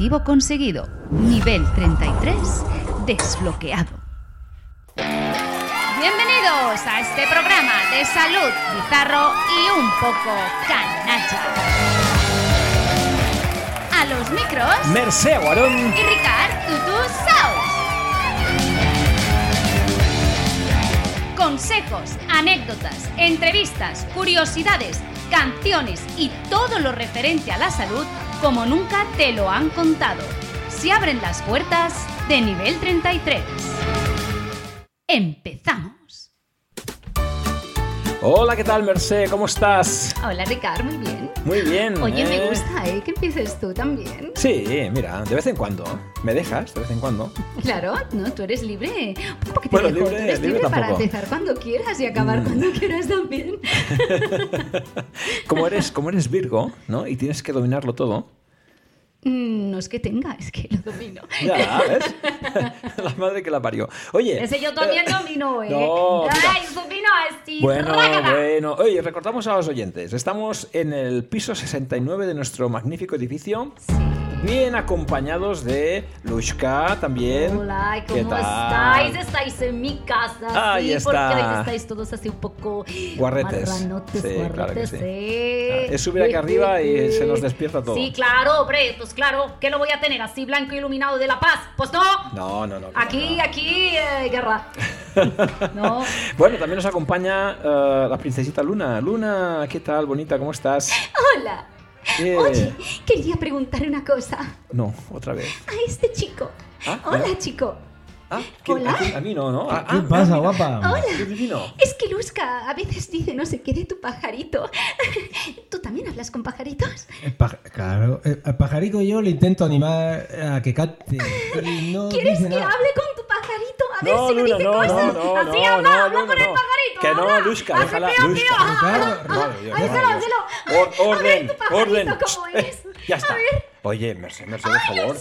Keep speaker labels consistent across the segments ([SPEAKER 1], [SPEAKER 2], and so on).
[SPEAKER 1] Objetivo conseguido. Nivel 33 desbloqueado. Bienvenidos a este programa de salud bizarro y un poco canalla. A los micros
[SPEAKER 2] Mercé Guarón.
[SPEAKER 1] y Ricard Tutu Saus. Consejos, anécdotas, entrevistas, curiosidades, canciones y todo lo referente a la salud como nunca te lo han contado. Se abren las puertas de nivel 33. Empezamos.
[SPEAKER 2] Hola, ¿qué tal, Mercé? ¿Cómo estás?
[SPEAKER 1] Hola Ricard, muy bien.
[SPEAKER 2] Muy bien.
[SPEAKER 1] Oye, me
[SPEAKER 2] ¿eh?
[SPEAKER 1] gusta, ¿eh? Que empieces tú también.
[SPEAKER 2] Sí, mira, de vez en cuando. ¿Me dejas? De vez en cuando.
[SPEAKER 1] Claro, no, tú eres libre. Un poquito
[SPEAKER 2] Bueno, libre-
[SPEAKER 1] tú eres
[SPEAKER 2] libre
[SPEAKER 1] libre para
[SPEAKER 2] tampoco. Mm.
[SPEAKER 1] empezar cuando quieras y acabar cuando quieras también.
[SPEAKER 2] Como eres, como eres Virgo, ¿no? Y tienes que dominarlo todo.
[SPEAKER 1] Mm, No es que tenga, es que lo domino.
[SPEAKER 2] Ya, ¿ves? la madre que la parió. Oye.
[SPEAKER 1] Ese yo también
[SPEAKER 2] eh,
[SPEAKER 1] domino, ¿eh?
[SPEAKER 2] No.
[SPEAKER 1] ¡Ay, domino así!
[SPEAKER 2] Bueno, bueno. Oye, recordamos a los oyentes. Estamos en el piso 69 de nuestro magnífico edificio.
[SPEAKER 1] Sí.
[SPEAKER 2] Bien acompañados de Lushka también.
[SPEAKER 1] Hola,
[SPEAKER 2] ¿Qué
[SPEAKER 1] ¿cómo
[SPEAKER 2] tal?
[SPEAKER 1] estáis? Estáis en mi casa,
[SPEAKER 2] Ahí
[SPEAKER 1] sí,
[SPEAKER 2] está.
[SPEAKER 1] porque hoy estáis todos así un poco
[SPEAKER 2] Guarretes.
[SPEAKER 1] marranotes,
[SPEAKER 2] Sí, claro que
[SPEAKER 1] guarretes,
[SPEAKER 2] sí.
[SPEAKER 1] eh.
[SPEAKER 2] Es subir aquí arriba y se nos despierta todo.
[SPEAKER 1] Sí, claro, hombre, pues claro, ¿qué lo voy a tener así blanco iluminado de la paz? Pues no.
[SPEAKER 2] No, no, no.
[SPEAKER 1] Aquí,
[SPEAKER 2] no.
[SPEAKER 1] aquí, eh, guerra. No.
[SPEAKER 2] Bueno, también nos acompaña eh, la princesita Luna. Luna, ¿qué tal, bonita? ¿Cómo estás?
[SPEAKER 3] Hola.
[SPEAKER 2] Eh,
[SPEAKER 3] Oye, quería preguntar una cosa
[SPEAKER 2] No, otra vez.
[SPEAKER 3] a este chico.
[SPEAKER 2] Ah,
[SPEAKER 3] Hola,
[SPEAKER 2] ah.
[SPEAKER 3] chico.
[SPEAKER 2] Ah, ¿qué-
[SPEAKER 3] Hola.
[SPEAKER 2] A, a mí no, ¿no? Ah,
[SPEAKER 4] ¿Qué
[SPEAKER 2] ah,
[SPEAKER 4] pasa,
[SPEAKER 2] ah,
[SPEAKER 4] guapa?
[SPEAKER 3] Hola.
[SPEAKER 2] qué divino.
[SPEAKER 3] Es que Luzca a veces dice no sé qué de tu pajarito. ¿Tú también hablas con pajaritos?
[SPEAKER 4] El paj- claro, el, el pajarito yo le intento animar a que cante. y no
[SPEAKER 3] ¿Quieres que
[SPEAKER 4] nada.
[SPEAKER 3] hable con tu pajarito? Ver
[SPEAKER 2] No,
[SPEAKER 3] si me
[SPEAKER 2] Luna,
[SPEAKER 3] dice
[SPEAKER 2] no,
[SPEAKER 3] cosas.
[SPEAKER 2] no, no,
[SPEAKER 3] Así
[SPEAKER 2] no,
[SPEAKER 3] habla,
[SPEAKER 2] no,
[SPEAKER 3] habla
[SPEAKER 2] Luna,
[SPEAKER 3] con el
[SPEAKER 2] no.
[SPEAKER 3] pajarito.
[SPEAKER 2] Que no,
[SPEAKER 3] habla.
[SPEAKER 2] Lushka, déjala, Lushka. orden,
[SPEAKER 3] A ver tu pajarito
[SPEAKER 2] orden. Ya está.
[SPEAKER 3] A ver.
[SPEAKER 2] Oye, Merced, Merced, por favor.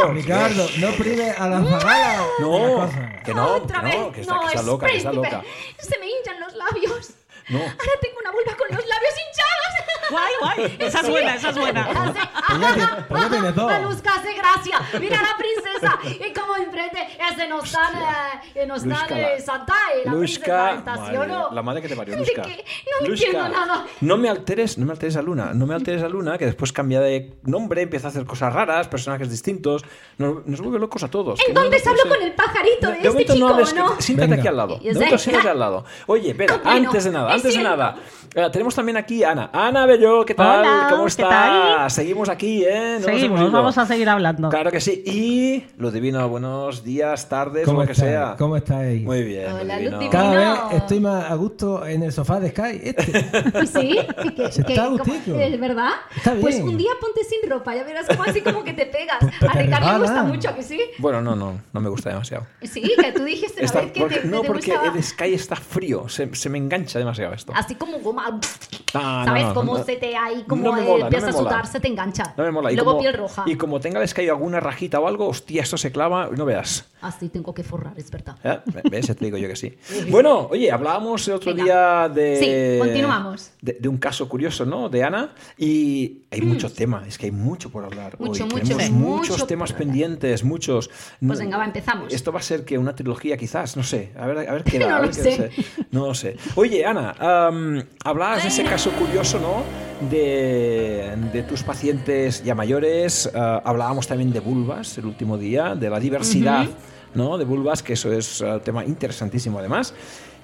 [SPEAKER 2] Oh,
[SPEAKER 4] Ricardo, no prive a la zagala.
[SPEAKER 2] No, que no,
[SPEAKER 3] Otra
[SPEAKER 2] que no, que está, loca, que está loca.
[SPEAKER 3] Se me hinchan los labios.
[SPEAKER 2] No.
[SPEAKER 3] Ahora tengo una vulva con los labios hinchados.
[SPEAKER 5] Guay, guay. Esa es buena, esa es buena.
[SPEAKER 4] Tiene dos.
[SPEAKER 3] La luz hace gracia. Mira la princesa. Y como enfrente ese nos dan, eh, eh,
[SPEAKER 2] la-
[SPEAKER 3] Santa y la
[SPEAKER 2] Lushka,
[SPEAKER 3] princesa ¿estás, sí o
[SPEAKER 2] madre,
[SPEAKER 3] no?
[SPEAKER 2] la madre que te parió,
[SPEAKER 3] ¿De
[SPEAKER 2] Lushka.
[SPEAKER 3] No entiendo nada.
[SPEAKER 2] No me alteres, no me alteres a Luna, no me alteres a Luna, que después cambia de nombre, empieza a hacer cosas raras, personajes distintos, nos, nos vuelve locos a todos. no-
[SPEAKER 3] Entonces
[SPEAKER 2] no
[SPEAKER 3] hablo con el pajarito de, este chico,
[SPEAKER 2] no hables,
[SPEAKER 3] ¿o no?
[SPEAKER 2] siéntate aquí al lado. De momento siéntate al lado. Oye, espera, antes de nada, antes de nada. eh, tenemos también aquí a Ana. Ana Bello, ¿qué tal?
[SPEAKER 5] Hola,
[SPEAKER 2] ¿Cómo
[SPEAKER 5] ¿qué
[SPEAKER 2] estás?
[SPEAKER 5] tal?
[SPEAKER 2] Seguimos aquí, ¿eh? No
[SPEAKER 5] Seguimos, vamos a seguir hablando.
[SPEAKER 2] Claro que sí. Y lo divino, buenos días, tardes,
[SPEAKER 4] ¿Cómo
[SPEAKER 2] lo que sea.
[SPEAKER 4] ¿Cómo estáis?
[SPEAKER 2] Muy bien.
[SPEAKER 1] Hola,
[SPEAKER 2] Ludivino.
[SPEAKER 1] Ludivino.
[SPEAKER 4] Cada vez estoy más a gusto en el sofá de Sky. Este.
[SPEAKER 3] Sí, que,
[SPEAKER 4] Se
[SPEAKER 3] que-
[SPEAKER 4] está
[SPEAKER 3] como-. ¿Es verdad?
[SPEAKER 4] Está
[SPEAKER 3] Pues
[SPEAKER 4] bien.
[SPEAKER 3] un día ponte sin ropa, ya verás cómo así como que te pegas.
[SPEAKER 4] Pues- pues
[SPEAKER 3] a Ricardo le gusta mucho, ¿a que sí?
[SPEAKER 2] Bueno, no, no, no me gusta demasiado.
[SPEAKER 3] Sí, que tú dijiste una
[SPEAKER 2] Está-
[SPEAKER 3] vez que
[SPEAKER 2] porque-
[SPEAKER 3] te,
[SPEAKER 2] no,
[SPEAKER 3] te
[SPEAKER 2] porque
[SPEAKER 3] gustaba.
[SPEAKER 2] el Sky está frío, se, se me engancha demasiado esto.
[SPEAKER 3] Así como goma.
[SPEAKER 2] No, no,
[SPEAKER 3] ¿Sabes
[SPEAKER 2] no,
[SPEAKER 3] cómo
[SPEAKER 2] no.
[SPEAKER 3] se te ahí, como
[SPEAKER 2] me
[SPEAKER 3] eh,
[SPEAKER 2] mola,
[SPEAKER 3] empieza a sudar, se te engancha?
[SPEAKER 2] No me mola.
[SPEAKER 3] Y
[SPEAKER 2] Y
[SPEAKER 3] luego
[SPEAKER 2] como,
[SPEAKER 3] piel roja.
[SPEAKER 2] Y como tenga el Sky alguna rajita o algo, hostia, esto se clava, no veas.
[SPEAKER 3] Así tengo que forrar, es verdad.
[SPEAKER 2] ¿Eh? ¿Ves? Te digo yo que sí. Bueno, oye, hablábamos el otro
[SPEAKER 3] Venga.
[SPEAKER 2] día de.
[SPEAKER 3] Sí, continuamos.
[SPEAKER 2] De, de un caso curioso, ¿no? De Ana. Y hay mucho tema, es que hay mucho por hablar.
[SPEAKER 3] Mm. Mucho,
[SPEAKER 2] hoy.
[SPEAKER 3] mucho,
[SPEAKER 2] Tenemos
[SPEAKER 3] sí.
[SPEAKER 2] muchos
[SPEAKER 3] Mucho
[SPEAKER 2] temas
[SPEAKER 3] hablar.
[SPEAKER 2] pendientes, muchos.
[SPEAKER 3] Pues venga, va, empezamos.
[SPEAKER 2] Esto va a ser que una trilogía, quizás, no sé. A ver, a ver qué da.
[SPEAKER 3] No lo
[SPEAKER 2] qué
[SPEAKER 3] sé.
[SPEAKER 2] No lo sé. Oye, Ana, am, hablabas de ese caso curioso, ¿no? De, de tus pacientes ya mayores. ah, hablábamos también de vulvas el último día, de la diversidad, ¿no? De vulvas, que eso es un tema interesantísimo además.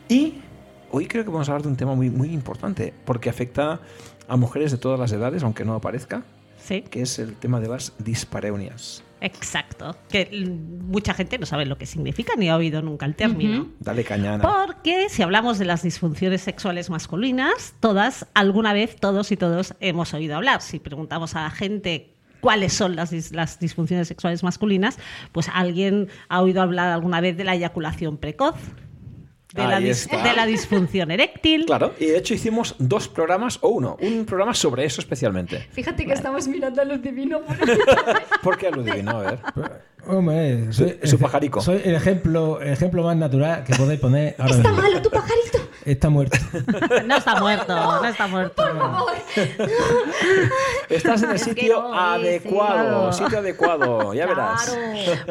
[SPEAKER 2] Y hoy creo que vamos a hablar de un tema muy, muy importante, porque afecta a mujeres de todas las edades, aunque no aparezca,
[SPEAKER 5] Sí,
[SPEAKER 2] que es el tema de las dispareunias.
[SPEAKER 5] Exacto. Que mucha gente no sabe lo que significa ni ha oído nunca el término.
[SPEAKER 2] Dale caña, Ana.
[SPEAKER 5] Porque si hablamos de las disfunciones sexuales masculinas, todas, alguna vez, todos y todos hemos oído hablar. Si preguntamos a la gente cuáles son las, dis- las disfunciones sexuales masculinas, pues alguien ha oído hablar alguna vez de la eyaculación precoz, de, la, dis- de la disfunción eréctil.
[SPEAKER 2] Claro, y de hecho hicimos dos programas, o uno, un programa sobre eso especialmente.
[SPEAKER 3] Fíjate que estamos mirando a los divinos.
[SPEAKER 2] ¿Por qué lo adivino? A ver.
[SPEAKER 4] Hombre, soy,
[SPEAKER 2] su pajarico.
[SPEAKER 4] Soy el ejemplo, el ejemplo más natural que podéis poner ahora
[SPEAKER 3] Está
[SPEAKER 4] mismo.
[SPEAKER 3] malo tu pajarito.
[SPEAKER 4] está muerto.
[SPEAKER 5] No está muerto, no está muerto.
[SPEAKER 2] Estás en el
[SPEAKER 3] Es que
[SPEAKER 2] sitio
[SPEAKER 3] no,
[SPEAKER 2] adecuado,
[SPEAKER 3] sí.
[SPEAKER 2] sitio adecuado, ya verás.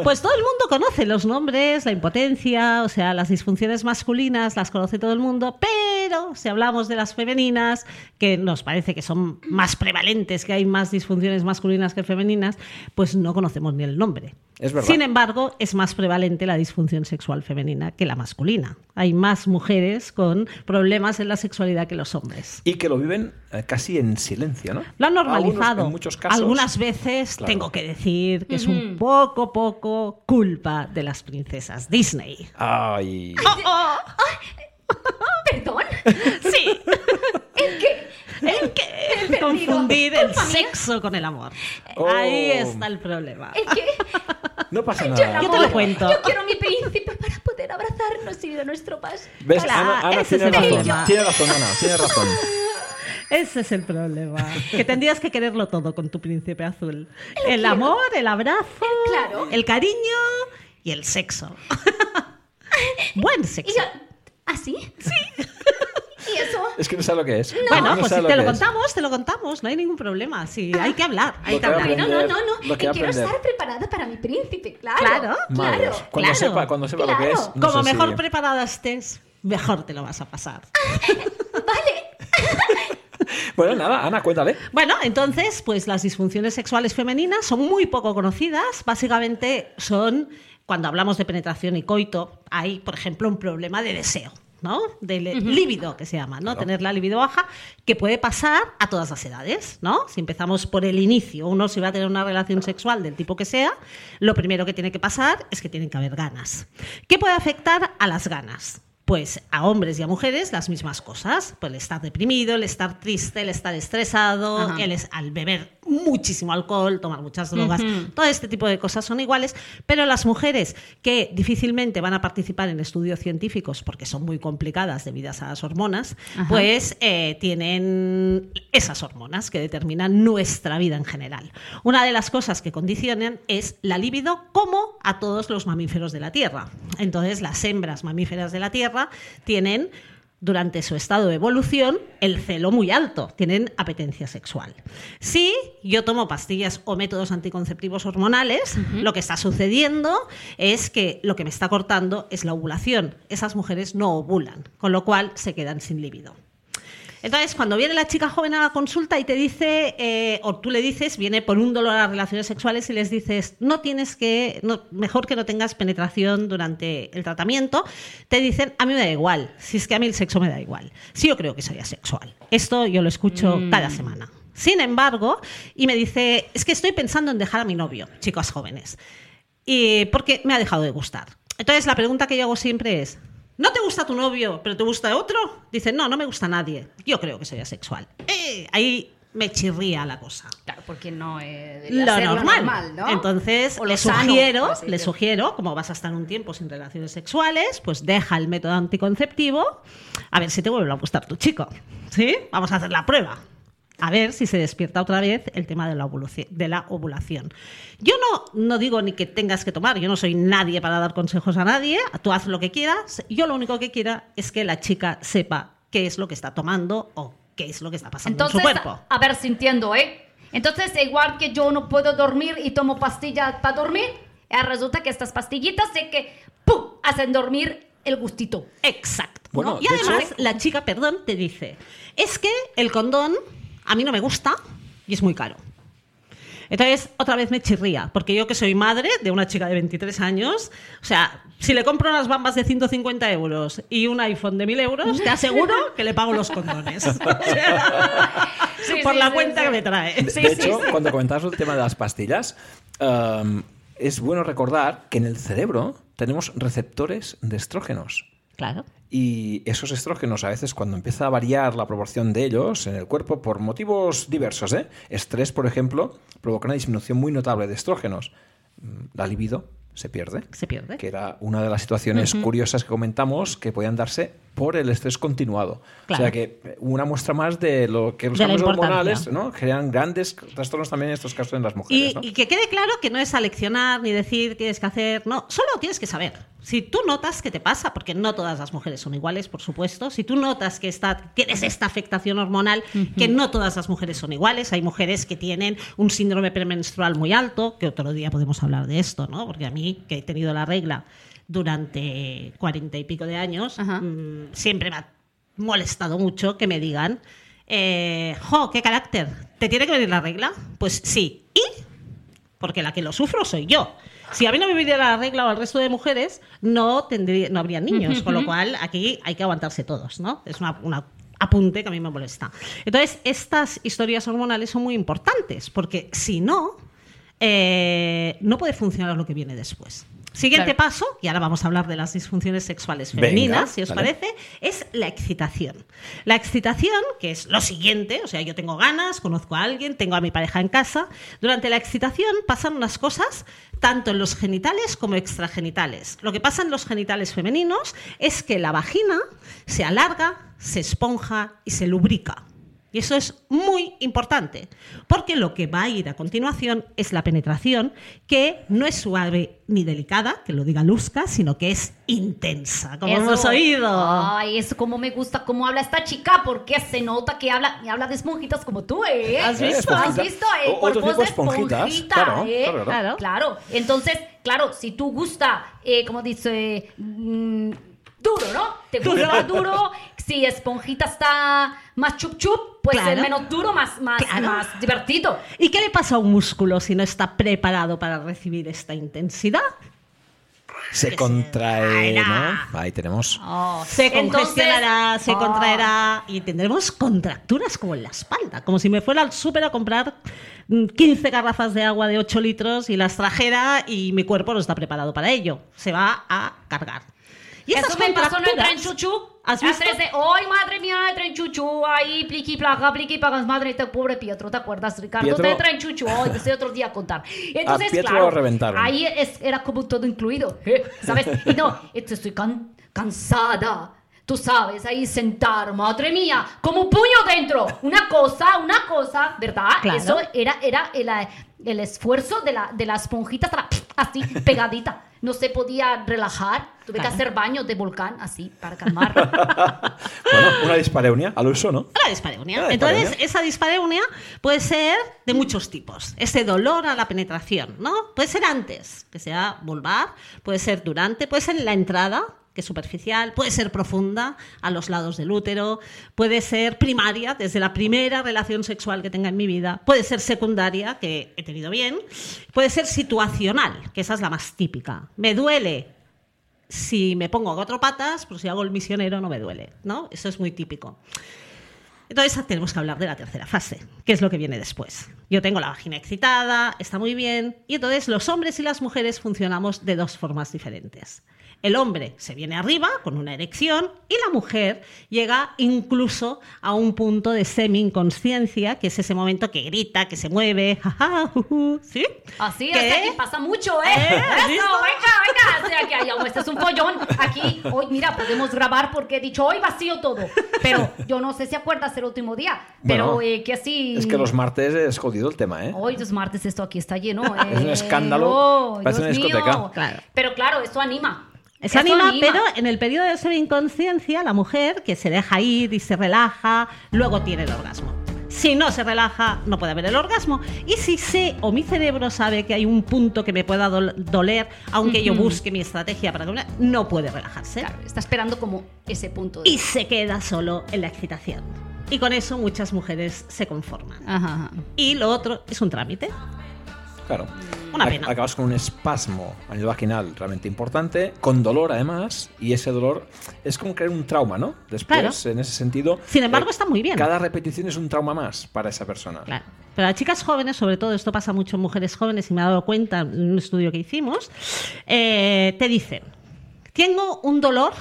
[SPEAKER 5] Pues todo el mundo conoce los nombres, la impotencia, o sea, las disfunciones masculinas las conoce todo el mundo, pero si hablamos de las femeninas, que nos parece que son más prevalentes, que hay más disfunciones masculinas que femeninas, pues no conocemos ni el nombre.
[SPEAKER 2] Es verdad.
[SPEAKER 5] Sin embargo, es más prevalente la disfunción sexual femenina que la masculina. Hay más mujeres con problemas en la sexualidad que los hombres.
[SPEAKER 2] Y que lo viven eh, casi en silencio, ¿no?
[SPEAKER 5] Lo han normalizado.
[SPEAKER 2] Algunos, en muchos casos.
[SPEAKER 5] Algunas veces
[SPEAKER 2] Claro.
[SPEAKER 5] tengo que decir que es un poco, poco culpa de las princesas Disney.
[SPEAKER 2] Ay.
[SPEAKER 3] ¿Perdón?
[SPEAKER 5] Sí.
[SPEAKER 3] ¿En qué?
[SPEAKER 5] ¿En qué? Confundir el sexo con el amor.
[SPEAKER 2] Oh.
[SPEAKER 5] Ahí está el problema.
[SPEAKER 3] ¿En qué?
[SPEAKER 2] No pasa
[SPEAKER 3] Yo,
[SPEAKER 2] nada.
[SPEAKER 5] Yo te lo cuento.
[SPEAKER 3] Yo quiero mi príncipe para poder abrazarnos y ir a nuestro paso.
[SPEAKER 2] ¿Ves?
[SPEAKER 5] Claro,
[SPEAKER 2] Ana, Ana
[SPEAKER 5] ese es
[SPEAKER 2] tiene
[SPEAKER 5] el
[SPEAKER 2] razón.
[SPEAKER 5] problema.
[SPEAKER 2] Tiene razón, Ana, tiene razón.
[SPEAKER 5] Ese es el problema. Que tendrías que quererlo todo con tu príncipe azul. El amor, el abrazo,
[SPEAKER 3] Claro.
[SPEAKER 5] el cariño y el sexo. Buen
[SPEAKER 3] ¿Y
[SPEAKER 5] sexo.
[SPEAKER 3] yo, ¿Así? Sí. ¿Y eso?
[SPEAKER 2] Es que no sabe lo que es.
[SPEAKER 5] Bueno,
[SPEAKER 2] No
[SPEAKER 5] pues
[SPEAKER 2] sabe
[SPEAKER 5] si te lo
[SPEAKER 2] es.
[SPEAKER 5] contamos, te lo contamos, no hay ningún problema. Sí, hay que hablar, hay que hablar.
[SPEAKER 3] No, no, no, no.
[SPEAKER 2] que
[SPEAKER 3] Y quiero estar preparada para mi príncipe, claro.
[SPEAKER 5] Claro.
[SPEAKER 2] Madre,
[SPEAKER 3] claro.
[SPEAKER 2] Cuando
[SPEAKER 5] claro.
[SPEAKER 2] sepa, cuando sepa lo que es. No
[SPEAKER 5] Como mejor preparada estés, mejor te lo vas a pasar.
[SPEAKER 2] Bueno, nada, Ana, cuéntale.
[SPEAKER 5] Bueno, entonces, pues las disfunciones sexuales femeninas son muy poco conocidas. Básicamente son, cuando hablamos de penetración y coito, hay, por ejemplo, un problema de deseo. ¿No? Del líbido, que se llama, ¿no? Tener la libido baja, que puede pasar a todas las edades, ¿no? Si empezamos por el inicio, uno si va a tener una relación sexual del tipo que sea, lo primero que tiene que pasar es que tienen que haber ganas. ¿Qué puede afectar a las ganas? Pues a hombres y a mujeres las mismas cosas. Pues el estar deprimido, el estar triste, el estar estresado,
[SPEAKER 3] Ajá.
[SPEAKER 5] el es- al beber muchísimo alcohol, tomar muchas drogas, todo este tipo de cosas son iguales. Pero las mujeres que difícilmente van a participar en estudios científicos porque son muy complicadas debido a las hormonas, pues eh, tienen esas hormonas que determinan nuestra vida en general. Una de las cosas que condicionan es la libido como a todos los mamíferos de la Tierra. Entonces, las hembras mamíferas de la Tierra tienen durante su estado de evolución el celo muy alto, tienen apetencia sexual. Si yo tomo pastillas o métodos anticonceptivos hormonales, lo que está sucediendo es que lo que me está cortando es la ovulación. Esas mujeres no ovulan, con lo cual se quedan sin libido. Entonces, cuando viene la chica joven a la consulta y te dice, eh, o tú le dices, viene por un dolor a las relaciones sexuales y les dices, no tienes que, no, mejor que no tengas penetración durante el tratamiento, te dicen, a mí me da igual, si es que a mí el sexo me da igual. Sí, yo creo que soy asexual. Esto yo lo escucho cada semana. Sin embargo, y me dice, es que estoy pensando en dejar a mi novio, chicos jóvenes, y porque me ha dejado de gustar. Entonces, la pregunta que yo hago siempre es, ¿no te gusta tu novio, pero te gusta otro? Dice, no, no me gusta nadie. Yo creo que soy asexual. Eh, ahí me chirría la cosa.
[SPEAKER 3] Claro, porque no eh, debería
[SPEAKER 5] Lo normal.
[SPEAKER 3] ¿no?
[SPEAKER 5] Entonces,
[SPEAKER 3] O
[SPEAKER 5] le sugiero, le sugiero, como vas a estar un tiempo sin relaciones sexuales, pues deja el método anticonceptivo, a ver si te vuelve a gustar tu chico. ¿Sí? Vamos a hacer la prueba. A ver si se despierta otra vez el tema de la, ovulaci- de la ovulación. Yo no, no digo ni que tengas que tomar, yo no soy nadie para dar consejos a nadie, tú haz lo que quieras, yo lo único que quiera es que la chica sepa qué es lo que está tomando o qué es lo que está pasando
[SPEAKER 1] Entonces,
[SPEAKER 5] en su cuerpo.
[SPEAKER 1] a ver si entiendo, ¿eh? Entonces, igual que yo no puedo dormir y tomo pastillas para dormir, eh, resulta que estas pastillitas sé que ¡pum! hacen dormir el gustito.
[SPEAKER 5] Exacto.
[SPEAKER 2] Bueno,
[SPEAKER 5] ¿no? Y
[SPEAKER 2] de
[SPEAKER 5] además,
[SPEAKER 2] hecho-
[SPEAKER 5] la chica, perdón, te dice, es que el condón a mí no me gusta y es muy caro. Entonces, otra vez me chirría, porque yo que soy madre de una chica de 23 años, o sea, si le compro unas bambas de 150 euros y un iPhone de 1000 euros, te aseguro que le pago los condones. O sea,
[SPEAKER 1] Sí,
[SPEAKER 5] por
[SPEAKER 1] sí,
[SPEAKER 5] la
[SPEAKER 1] sí,
[SPEAKER 5] cuenta que me trae.
[SPEAKER 2] De, de hecho, cuando comentabas el tema de las pastillas, um, es bueno recordar que en el cerebro tenemos receptores de estrógenos.
[SPEAKER 5] Claro.
[SPEAKER 2] Y esos estrógenos, a veces, cuando empieza a variar la proporción de ellos en el cuerpo por motivos diversos, ¿eh? estrés, por ejemplo, provoca una disminución muy notable de estrógenos. Mm, La libido se pierde.
[SPEAKER 5] Se pierde.
[SPEAKER 2] Que era una de las situaciones curiosas que comentamos que podían darse por el estrés continuado.
[SPEAKER 5] Claro.
[SPEAKER 2] O sea que una muestra más de lo que los
[SPEAKER 5] De
[SPEAKER 2] cambios hormonales ¿no? crean grandes trastornos también en estos casos en las mujeres.
[SPEAKER 5] Y,
[SPEAKER 2] ¿no?
[SPEAKER 5] y que quede claro que no es aleccionar ni decir tienes que hacer, no, solo tienes que saber. Si tú notas que te pasa, porque no todas las mujeres son iguales, por supuesto, si tú notas que está, tienes esta afectación hormonal, que no todas las mujeres son iguales, hay mujeres que tienen un síndrome premenstrual muy alto, que otro día podemos hablar de esto, ¿no? Porque a mí, que he tenido la regla durante cuarenta y pico de años, mm, siempre me ha molestado mucho que me digan, eh, jo, qué carácter, ¿te tiene que venir la regla? Pues sí. ¿Y? Porque la que lo sufro soy yo. Si a mí no me viniera la regla o al resto de mujeres, no, tendría, no habría niños. Con lo cual, aquí hay que aguantarse todos, ¿no? Es una, una apunte que a mí me molesta. Entonces, estas historias hormonales son muy importantes, porque si no, eh, no puede funcionar lo que viene después. Siguiente
[SPEAKER 3] Claro.
[SPEAKER 5] paso, y ahora vamos a hablar de las disfunciones sexuales
[SPEAKER 2] Venga,
[SPEAKER 5] femeninas, si os
[SPEAKER 2] vale.
[SPEAKER 5] parece, es la excitación. La excitación, que es lo siguiente, o sea, yo tengo ganas, conozco a alguien, tengo a mi pareja en casa. Durante la excitación pasan unas cosas tanto en los genitales como extragenitales. Lo que pasa en los genitales femeninos es que la vagina se alarga, se esponja y se lubrica. Y eso es muy importante, porque lo que va a ir a continuación es la penetración, que no es suave ni delicada, que lo diga Luzca, sino que es intensa, como
[SPEAKER 3] Eso.
[SPEAKER 5] hemos oído.
[SPEAKER 3] Ay, eso como me gusta cómo habla esta chica, porque se nota que habla, y habla de esponjitas como tú, ¿eh?
[SPEAKER 5] ¿Has visto?
[SPEAKER 3] ¿Has visto? Eh,
[SPEAKER 2] O- de
[SPEAKER 3] esponjita,
[SPEAKER 2] claro,
[SPEAKER 3] ¿eh?
[SPEAKER 2] claro,
[SPEAKER 5] claro.
[SPEAKER 3] Claro. Entonces, claro, si tú gusta, eh, como dice, mm, duro, ¿no? Te gusta duro. Si esponjita está más chup chup, pues
[SPEAKER 5] Claro.
[SPEAKER 3] el menos duro, más, más,
[SPEAKER 5] Claro.
[SPEAKER 3] más divertido.
[SPEAKER 5] ¿Y qué le pasa a un músculo si no está preparado para recibir esta intensidad?
[SPEAKER 2] Se contrae, ¿no? Ahí tenemos.
[SPEAKER 3] Oh,
[SPEAKER 5] Se
[SPEAKER 3] entonces-
[SPEAKER 5] congestionará, se
[SPEAKER 3] Oh.
[SPEAKER 5] contraerá y tendremos contracturas como en la espalda, como si me fuera al súper a comprar mm, 15 garrafas de agua de 8 litros y las trajera y mi cuerpo no está preparado para ello. Se va a cargar. Y estas
[SPEAKER 3] Eso me pasó en el tren chuchu.
[SPEAKER 5] ¿Has
[SPEAKER 3] A
[SPEAKER 5] visto?
[SPEAKER 3] tres de, ¡ay, madre mía, el tren chuchu! Ahí, pliqui, placa, pliqui, placa, madre, este pobre Pietro, ¿te acuerdas, Ricardo?
[SPEAKER 2] Pietro-
[SPEAKER 3] De tren chuchu, ¡ay, ese otro día a contar! Entonces,
[SPEAKER 2] Pietro
[SPEAKER 3] claro,
[SPEAKER 2] lo reventaron.
[SPEAKER 3] ahí es- era como todo incluido, ¿eh? ¿sabes? Y no, esto estoy can- cansada. Tú sabes, ahí sentar, madre mía, como un puño dentro. Una cosa, una cosa, ¿verdad?
[SPEAKER 5] Claro.
[SPEAKER 3] Eso era, era el, el esfuerzo de la, de la esponjita así pegadita. No se podía relajar. Tuve
[SPEAKER 5] Claro.
[SPEAKER 3] que hacer baños de volcán así para calmar.
[SPEAKER 2] Bueno, una dispareunia al uso, ¿no?
[SPEAKER 5] La dispareunia. Entonces,
[SPEAKER 2] dispareunia.
[SPEAKER 5] esa dispareunia puede ser de muchos tipos. Ese dolor a la penetración, ¿no? Puede ser antes, que sea vulvar, puede ser durante, puede ser en la entrada, que superficial, puede ser profunda, a los lados del útero, puede ser primaria, desde la primera relación sexual que tenga en mi vida, puede ser secundaria, que he tenido bien, puede ser situacional, que esa es la más típica. Me duele si me pongo a cuatro patas, pero si hago el misionero no me duele, ¿no? Eso es muy típico. Entonces tenemos que hablar de la tercera fase, que es lo que viene después. Yo tengo la vagina excitada, está muy bien, y entonces los hombres y las mujeres funcionamos de dos formas diferentes. El hombre se viene arriba con una erección y la mujer llega incluso a un punto de semi-inconsciencia, que es ese momento que grita, que se mueve, jaja, juju, ¿sí?
[SPEAKER 3] Así
[SPEAKER 5] ¿Qué?
[SPEAKER 3] que aquí pasa mucho, ¿eh?
[SPEAKER 5] ¿Eh? ¿Has
[SPEAKER 3] Eso, venga, venga. O sea, que hay, este es un follón. Aquí, hoy, mira, podemos grabar porque he dicho hoy vacío todo. Pero yo no sé si acuerdas el último día. Pero
[SPEAKER 2] Bueno,
[SPEAKER 3] eh, que así.
[SPEAKER 2] Es que los martes es jodido el tema, ¿eh?
[SPEAKER 3] Hoy los martes esto aquí está lleno.
[SPEAKER 2] Es un
[SPEAKER 3] eh.
[SPEAKER 2] escándalo.
[SPEAKER 3] Oh,
[SPEAKER 2] Parece
[SPEAKER 3] Dios
[SPEAKER 2] una discoteca.
[SPEAKER 3] mío.
[SPEAKER 5] Claro.
[SPEAKER 3] Pero claro, esto anima.
[SPEAKER 5] Se
[SPEAKER 3] Esto
[SPEAKER 5] anima, pero en el periodo de semi-inconsciencia, la mujer que se deja ir y se relaja, luego tiene el orgasmo. Si no se relaja, no puede haber el orgasmo. Y si sé o mi cerebro sabe que hay un punto que me pueda dol- doler, aunque yo busque mi estrategia para una- no puede relajarse.
[SPEAKER 3] Claro, está esperando como ese punto. de-
[SPEAKER 5] Y se queda solo en la excitación. Y con eso muchas mujeres se conforman.
[SPEAKER 3] Ajá, ajá.
[SPEAKER 5] Y lo otro es un trámite.
[SPEAKER 2] Claro.
[SPEAKER 5] Una pena.
[SPEAKER 2] Acabas con un espasmo a nivel vaginal realmente importante, con dolor además, y ese dolor es como crear un trauma, ¿no? Después,
[SPEAKER 5] Claro.
[SPEAKER 2] en ese sentido. eh,
[SPEAKER 5] Sin embargo, está muy bien.
[SPEAKER 2] Cada repetición es un trauma más para esa persona.
[SPEAKER 5] Claro. Pero a chicas jóvenes, sobre todo, esto pasa mucho en mujeres jóvenes y me he dado cuenta en un estudio que hicimos, eh, te dicen, tengo un dolor,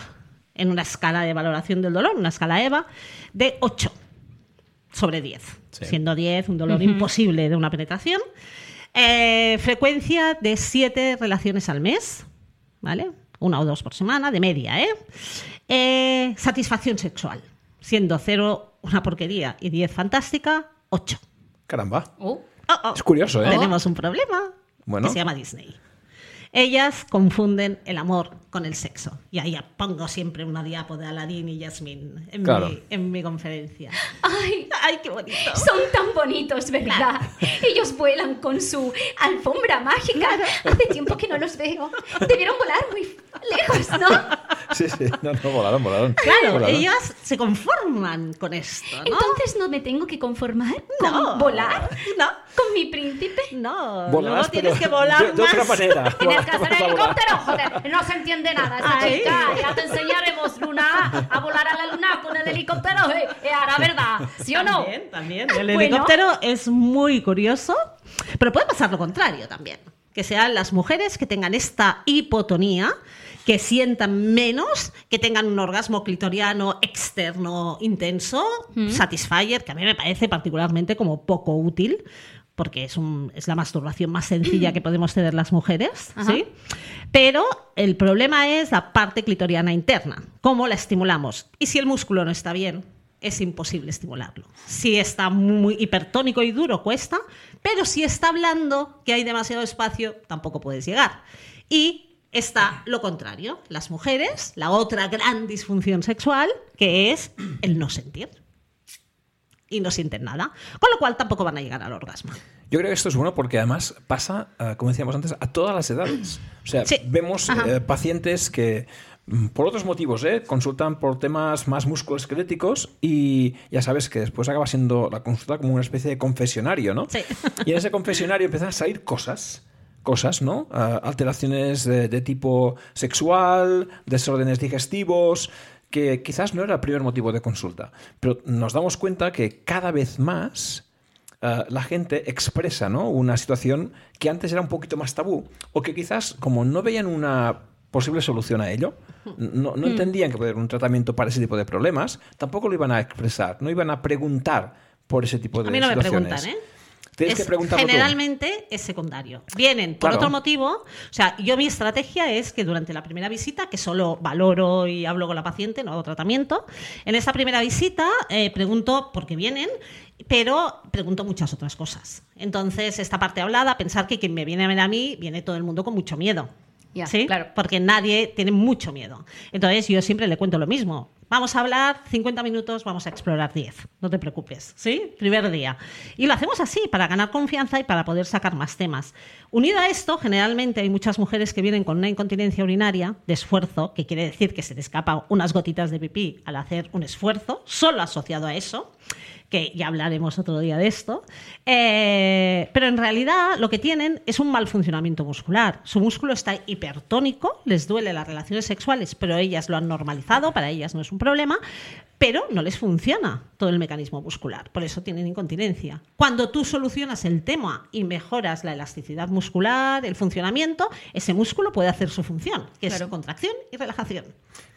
[SPEAKER 5] en una escala de valoración del dolor, una escala EVA, de 8 sobre 10.
[SPEAKER 2] Sí.
[SPEAKER 5] Siendo 10 un dolor imposible de una penetración. Eh, frecuencia de 7 relaciones al mes, ¿vale? Una o dos por semana, de media, ¿eh? Eh, satisfacción sexual. Siendo 0 una porquería y 10 fantástica, 8.
[SPEAKER 2] Caramba.
[SPEAKER 1] Oh,
[SPEAKER 2] Es curioso, ¿eh?
[SPEAKER 5] Tenemos un problema
[SPEAKER 2] Bueno.
[SPEAKER 5] que se llama Disney. Ellas confunden el amor con el sexo. Y ahí pongo siempre una diapo de Aladdin y Yasmin en,
[SPEAKER 2] Claro.
[SPEAKER 5] mi, en mi conferencia.
[SPEAKER 3] Ay,
[SPEAKER 5] ¡Ay, qué bonito!
[SPEAKER 3] son tan bonitos, ¿verdad? Ellos vuelan con su alfombra mágica. Hace tiempo que no los veo. Debieron volar muy lejos, ¿no?
[SPEAKER 2] Sí, sí. No, no, volaron, volaron.
[SPEAKER 5] Claro,
[SPEAKER 2] Volaron.
[SPEAKER 5] ellas se conforman con esto, ¿no?
[SPEAKER 3] Entonces no me tengo que conformar con
[SPEAKER 5] No.
[SPEAKER 3] volar
[SPEAKER 5] No.
[SPEAKER 3] con mi príncipe.
[SPEAKER 5] No,
[SPEAKER 2] Volarás,
[SPEAKER 5] luego tienes que volar
[SPEAKER 2] de, de otra
[SPEAKER 5] más.
[SPEAKER 2] manera.
[SPEAKER 1] Tienes que hacer helicóptero, joder. No se entiende nada esta
[SPEAKER 5] Ay.
[SPEAKER 1] chica. Ya te enseñaremos, Luna, a volar a la luna con el helicóptero. Eh, eh, ahora, ¿verdad? ¿Sí o no?
[SPEAKER 5] También, también. El
[SPEAKER 3] Bueno.
[SPEAKER 5] helicóptero es muy curioso, pero puede pasar lo contrario también. Que sean las mujeres que tengan esta hipotonía, que sientan menos, que tengan un orgasmo clitoriano externo intenso, satisfier, que a mí me parece particularmente como poco útil. Porque es, un- es la masturbación más sencilla que podemos tener las mujeres, ¿sí? Pero el problema es la parte clitoriana interna, cómo la estimulamos. Y si el músculo no está bien, es imposible estimularlo. Si está muy hipertónico y duro, cuesta, pero si está blando, que hay demasiado espacio, tampoco puedes llegar. Y está lo contrario, las mujeres, la otra gran disfunción sexual, que es el no sentir. Y no sienten nada. Con lo cual tampoco van a llegar al orgasmo.
[SPEAKER 2] Yo creo que esto es bueno porque además pasa, eh, como decíamos antes, a todas las edades. O sea,
[SPEAKER 5] Sí.
[SPEAKER 2] vemos eh, pacientes que mm, por otros motivos, ¿eh? consultan por temas más musculoesqueléticos y ya sabes que después acaba siendo la consulta como una especie de confesionario, ¿no?
[SPEAKER 5] Sí.
[SPEAKER 2] Y en ese confesionario empiezan a salir cosas, cosas, ¿no? Ah, alteraciones de, de tipo sexual, desórdenes digestivos, que quizás no era el primer motivo de consulta, pero nos damos cuenta que cada vez más eh, la gente expresa ¿no? una situación que antes era un poquito más tabú o que quizás como no veían una posible solución a ello, no, no entendían que podía haber un tratamiento para ese tipo de problemas, tampoco lo iban a expresar, no iban a preguntar por ese tipo de
[SPEAKER 5] A mí no me
[SPEAKER 2] situaciones.
[SPEAKER 5] preguntan, ¿eh?
[SPEAKER 2] Tienes
[SPEAKER 5] Es-
[SPEAKER 2] que preguntarlo tú.
[SPEAKER 5] generalmente es secundario. Vienen por
[SPEAKER 2] Claro.
[SPEAKER 5] otro motivo. O sea, yo mi estrategia es que durante la primera visita, que solo valoro y hablo con la paciente, no hago tratamiento, en esta primera visita eh, pregunto por qué vienen, pero pregunto muchas otras cosas. Entonces, esta parte hablada, pensar que quien me viene a ver a mí, viene todo el mundo con mucho miedo.
[SPEAKER 1] Ya,
[SPEAKER 5] ¿Sí?
[SPEAKER 1] claro.
[SPEAKER 5] Porque nadie tiene mucho miedo. Entonces yo siempre le cuento lo mismo. Vamos a hablar 50 minutos, vamos a explorar 10. No te preocupes. ¿Sí? Primer día. Y lo hacemos así, para ganar confianza y para poder sacar más temas. Unido a esto, generalmente hay muchas mujeres que vienen con una incontinencia urinaria de esfuerzo, que quiere decir que se te escapan unas gotitas de pipí al hacer un esfuerzo, solo asociado a eso que ya hablaremos otro día de esto, Eh, pero en realidad lo que tienen es un mal funcionamiento muscular. Su músculo está hipertónico, les duele las relaciones sexuales, pero ellas lo han normalizado, para ellas no es un problema, pero no les funciona todo el mecanismo muscular, por eso tienen incontinencia. Cuando tú solucionas el tema y mejoras la elasticidad muscular, el funcionamiento, ese músculo puede hacer su función, que es
[SPEAKER 1] Claro.
[SPEAKER 5] contracción y relajación.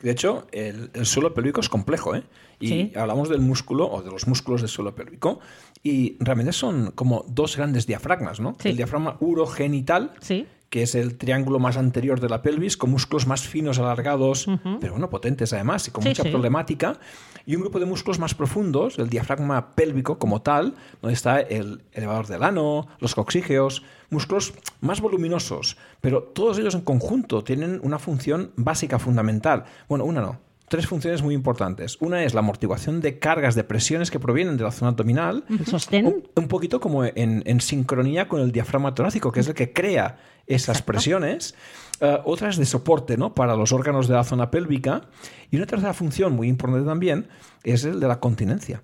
[SPEAKER 2] De hecho, el, el suelo pélvico es complejo, ¿eh? Y
[SPEAKER 5] Sí.
[SPEAKER 2] hablamos del músculo o de los músculos del suelo pélvico y realmente son como dos grandes diafragmas, ¿no?
[SPEAKER 5] Sí.
[SPEAKER 2] El diafragma urogenital,
[SPEAKER 5] Sí.
[SPEAKER 2] Que es el triángulo más anterior de la pelvis, con músculos más finos, alargados, pero bueno, potentes además y con
[SPEAKER 5] Sí,
[SPEAKER 2] mucha
[SPEAKER 5] sí.
[SPEAKER 2] problemática. Y un grupo de músculos más profundos, el diafragma pélvico como tal, donde está el elevador del ano, los coxígeos, músculos más voluminosos, pero todos ellos en conjunto tienen una función básica fundamental. Bueno, una no. Tres funciones muy importantes. Una es la amortiguación de cargas de presiones que provienen de la zona abdominal,
[SPEAKER 5] El sostén.
[SPEAKER 2] un, un poquito como en, en sincronía con el diafragma torácico, que es el que crea esas presiones. Eh, otra es de soporte ¿no? para los órganos de la zona pélvica. Y una tercera función muy importante también es el de la continencia.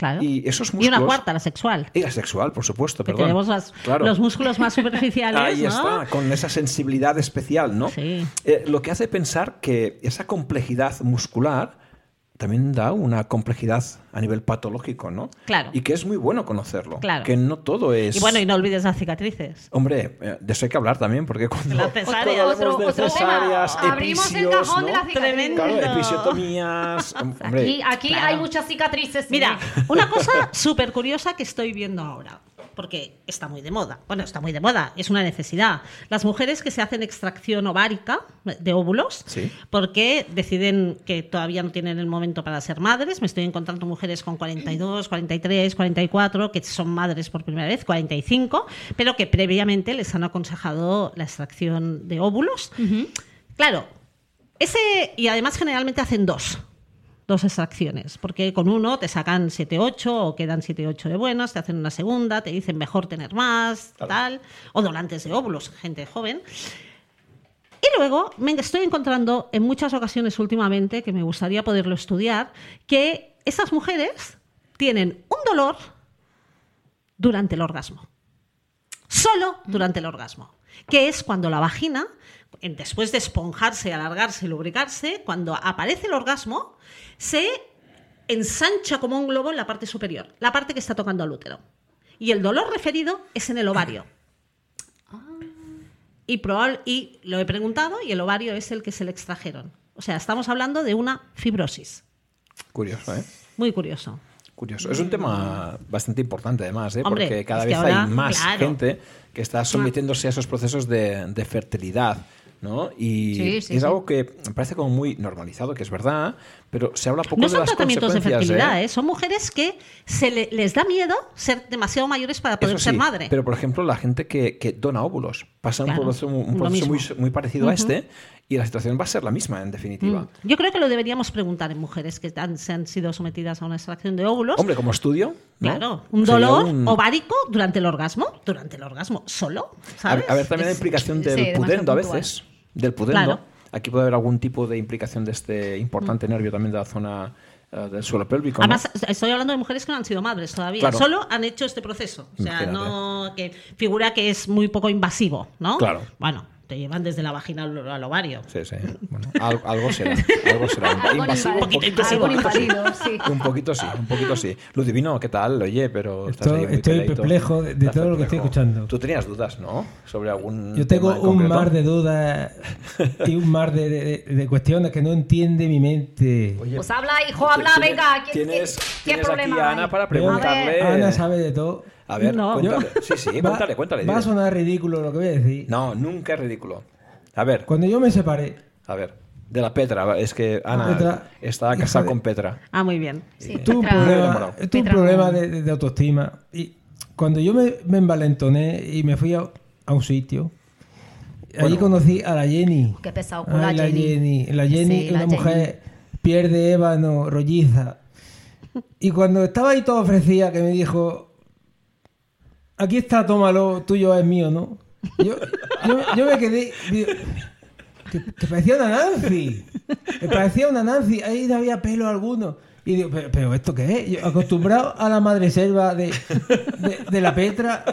[SPEAKER 5] Claro.
[SPEAKER 2] Y esos
[SPEAKER 5] Y una cuarta, la sexual.
[SPEAKER 2] Y la sexual, por supuesto,
[SPEAKER 5] Que tenemos las-
[SPEAKER 2] Claro.
[SPEAKER 5] los músculos más superficiales,
[SPEAKER 2] Ahí
[SPEAKER 5] ¿no?
[SPEAKER 2] está, con esa sensibilidad especial, ¿no?
[SPEAKER 5] Sí.
[SPEAKER 2] Eh, lo que hace pensar que esa complejidad muscular también da una complejidad a nivel patológico, ¿no?
[SPEAKER 5] Claro.
[SPEAKER 2] Y que es muy bueno conocerlo.
[SPEAKER 5] Claro.
[SPEAKER 2] Que no todo es...
[SPEAKER 5] Y bueno, y no olvides las cicatrices.
[SPEAKER 2] Hombre, eh, de eso hay que hablar también, porque cuando,
[SPEAKER 5] Las cesáreas.
[SPEAKER 1] Otro-
[SPEAKER 2] de
[SPEAKER 1] otro tema. Abrimos el cajón de
[SPEAKER 2] ¿no?
[SPEAKER 1] la cicatriz.
[SPEAKER 5] Tremendo.
[SPEAKER 2] Claro, episiotomías... hombre,
[SPEAKER 1] Aquí, aquí
[SPEAKER 5] Claro.
[SPEAKER 1] hay muchas cicatrices. sí.
[SPEAKER 5] Mira, una cosa súper curiosa que estoy viendo ahora. Porque está muy de moda. Bueno, está muy de moda, es una necesidad. Las mujeres que se hacen extracción ovárica de óvulos,
[SPEAKER 2] Sí.
[SPEAKER 5] porque deciden que todavía no tienen el momento para ser madres. Me estoy encontrando mujeres con 42, 43, 44, que son madres por primera vez, 45, pero que previamente les han aconsejado la extracción de óvulos. Claro, ese, y además generalmente hacen dos, dos extracciones, porque con uno te sacan 7-8 o quedan 7-8 de buenos, te hacen una segunda, te dicen mejor tener más,
[SPEAKER 2] Claro.
[SPEAKER 5] tal, o donantes de óvulos, gente joven. Y luego me estoy encontrando en muchas ocasiones últimamente, que me gustaría poderlo estudiar, que esas mujeres tienen un dolor durante el orgasmo. Solo durante el orgasmo. Que es cuando la vagina, después de esponjarse, alargarse y lubricarse, cuando aparece el orgasmo, se ensancha como un globo en la parte superior, la parte que está tocando al útero. Y el dolor referido es en el ovario. Y, probable, y lo he preguntado y el ovario es el que se le extrajeron. O sea, estamos hablando de una fibrosis.
[SPEAKER 2] Curioso, ¿eh?
[SPEAKER 5] Muy curioso.
[SPEAKER 2] Curioso. Es un tema bastante importante además, ¿eh?
[SPEAKER 5] Hombre,
[SPEAKER 2] porque cada vez
[SPEAKER 5] ahora,
[SPEAKER 2] hay más
[SPEAKER 5] claro.
[SPEAKER 2] gente que está sometiéndose a esos procesos de, de fertilidad. ¿No? Y
[SPEAKER 1] Sí, sí,
[SPEAKER 2] es
[SPEAKER 1] sí.
[SPEAKER 2] algo que me parece como muy normalizado, que es verdad, pero se habla poco
[SPEAKER 5] No
[SPEAKER 2] de
[SPEAKER 5] son
[SPEAKER 2] las
[SPEAKER 5] tratamientos de
[SPEAKER 2] consecuencias,
[SPEAKER 5] fertilidad,
[SPEAKER 2] ¿eh?
[SPEAKER 5] ¿eh? son mujeres que se le- les da miedo ser demasiado mayores para poder ser
[SPEAKER 2] sí,
[SPEAKER 5] madre.
[SPEAKER 2] Pero, por ejemplo, la gente que, que dona óvulos pasa
[SPEAKER 5] Claro,
[SPEAKER 2] un proceso, un proceso muy, parecido a este y la situación va a ser la misma, en definitiva.
[SPEAKER 5] Mm. Yo creo que lo deberíamos preguntar en mujeres que han, se han sido sometidas a una extracción de óvulos.
[SPEAKER 2] Hombre, como estudio, ¿no?
[SPEAKER 5] Claro, un dolor
[SPEAKER 2] un-
[SPEAKER 5] ovárico durante el orgasmo, durante el orgasmo solo,
[SPEAKER 2] A,
[SPEAKER 5] ¿sabes?
[SPEAKER 2] a ver también la
[SPEAKER 5] Es-
[SPEAKER 2] implicación
[SPEAKER 1] sí,
[SPEAKER 2] del
[SPEAKER 1] demasiado
[SPEAKER 2] pudendo a veces, del pudendo.
[SPEAKER 5] Claro.
[SPEAKER 2] Aquí puede haber algún tipo de implicación de este importante
[SPEAKER 5] Mm.
[SPEAKER 2] nervio también de la zona eh, del suelo pélvico. ¿no?
[SPEAKER 5] Además, estoy hablando de mujeres que no han sido madres todavía,
[SPEAKER 2] Claro.
[SPEAKER 5] solo han hecho este proceso. O sea,
[SPEAKER 2] Imagínate.
[SPEAKER 5] no que figura que es muy poco invasivo, ¿no?
[SPEAKER 2] Claro.
[SPEAKER 5] Bueno, te llevan desde la vagina al, al ovario.
[SPEAKER 2] Sí, sí. Bueno, al- algo será. Algo será.
[SPEAKER 1] Algo
[SPEAKER 2] Invasivo, un poquito sí. Un poquito sí. Un poquito sí, un poquito sí. Ludivino, ¿qué tal? Oye, pero estás
[SPEAKER 4] Estoy-
[SPEAKER 2] ahí
[SPEAKER 4] estoy perplejo de- todo lo que estoy escuchando.
[SPEAKER 2] Tú tenías dudas, ¿no? Sobre algún
[SPEAKER 4] Yo tengo
[SPEAKER 2] tema
[SPEAKER 4] un
[SPEAKER 2] concreto.
[SPEAKER 4] mar de dudas y un mar de, de- de cuestiones que no entiende mi mente.
[SPEAKER 2] Oye,
[SPEAKER 1] Pues habla, hijo, habla,
[SPEAKER 2] tienes-
[SPEAKER 1] venga. ¿Qué,
[SPEAKER 2] Tienes,
[SPEAKER 1] qué- qué
[SPEAKER 2] tienes
[SPEAKER 1] problema
[SPEAKER 2] aquí a
[SPEAKER 1] hay?
[SPEAKER 2] Ana para preguntarle.
[SPEAKER 4] Ana sabe de todo.
[SPEAKER 2] A ver,
[SPEAKER 5] No.
[SPEAKER 2] cuéntale. Sí, sí,
[SPEAKER 4] Va-
[SPEAKER 2] cuéntale, cuéntale.
[SPEAKER 4] Va a sonar ridículo lo que voy a decir.
[SPEAKER 2] No, nunca es ridículo. A ver,
[SPEAKER 4] Cuando yo me separé,
[SPEAKER 2] a ver. De la Petra, es que Ana
[SPEAKER 4] Petra,
[SPEAKER 2] está casada
[SPEAKER 4] de-
[SPEAKER 2] con Petra.
[SPEAKER 5] Ah, muy bien.
[SPEAKER 1] Sí,
[SPEAKER 4] tuve un
[SPEAKER 1] Petra-
[SPEAKER 4] problema, tuve un
[SPEAKER 1] Petra
[SPEAKER 4] problema de, de- de autoestima. Y cuando yo me, me envalentoné y me fui a, a un sitio, allí
[SPEAKER 2] Bueno.
[SPEAKER 4] conocí a la Jenny.
[SPEAKER 1] Qué pesado con
[SPEAKER 4] Ay,
[SPEAKER 1] la Jenny.
[SPEAKER 4] La Jenny
[SPEAKER 1] Sí,
[SPEAKER 4] es
[SPEAKER 1] la
[SPEAKER 4] una
[SPEAKER 1] Jenny.
[SPEAKER 4] mujer piel de ébano, rolliza. Y cuando estaba ahí todo ofrecía, que me dijo, aquí está, tómalo, tuyo es mío, ¿no? Yo, yo, yo me quedé... digo, que, que parecía una Nancy. Me parecía una Nancy. Ahí no había pelo alguno. Y digo, ¿pero, pero esto qué es? Yo, acostumbrado a la madre selva de, de, de la Petra.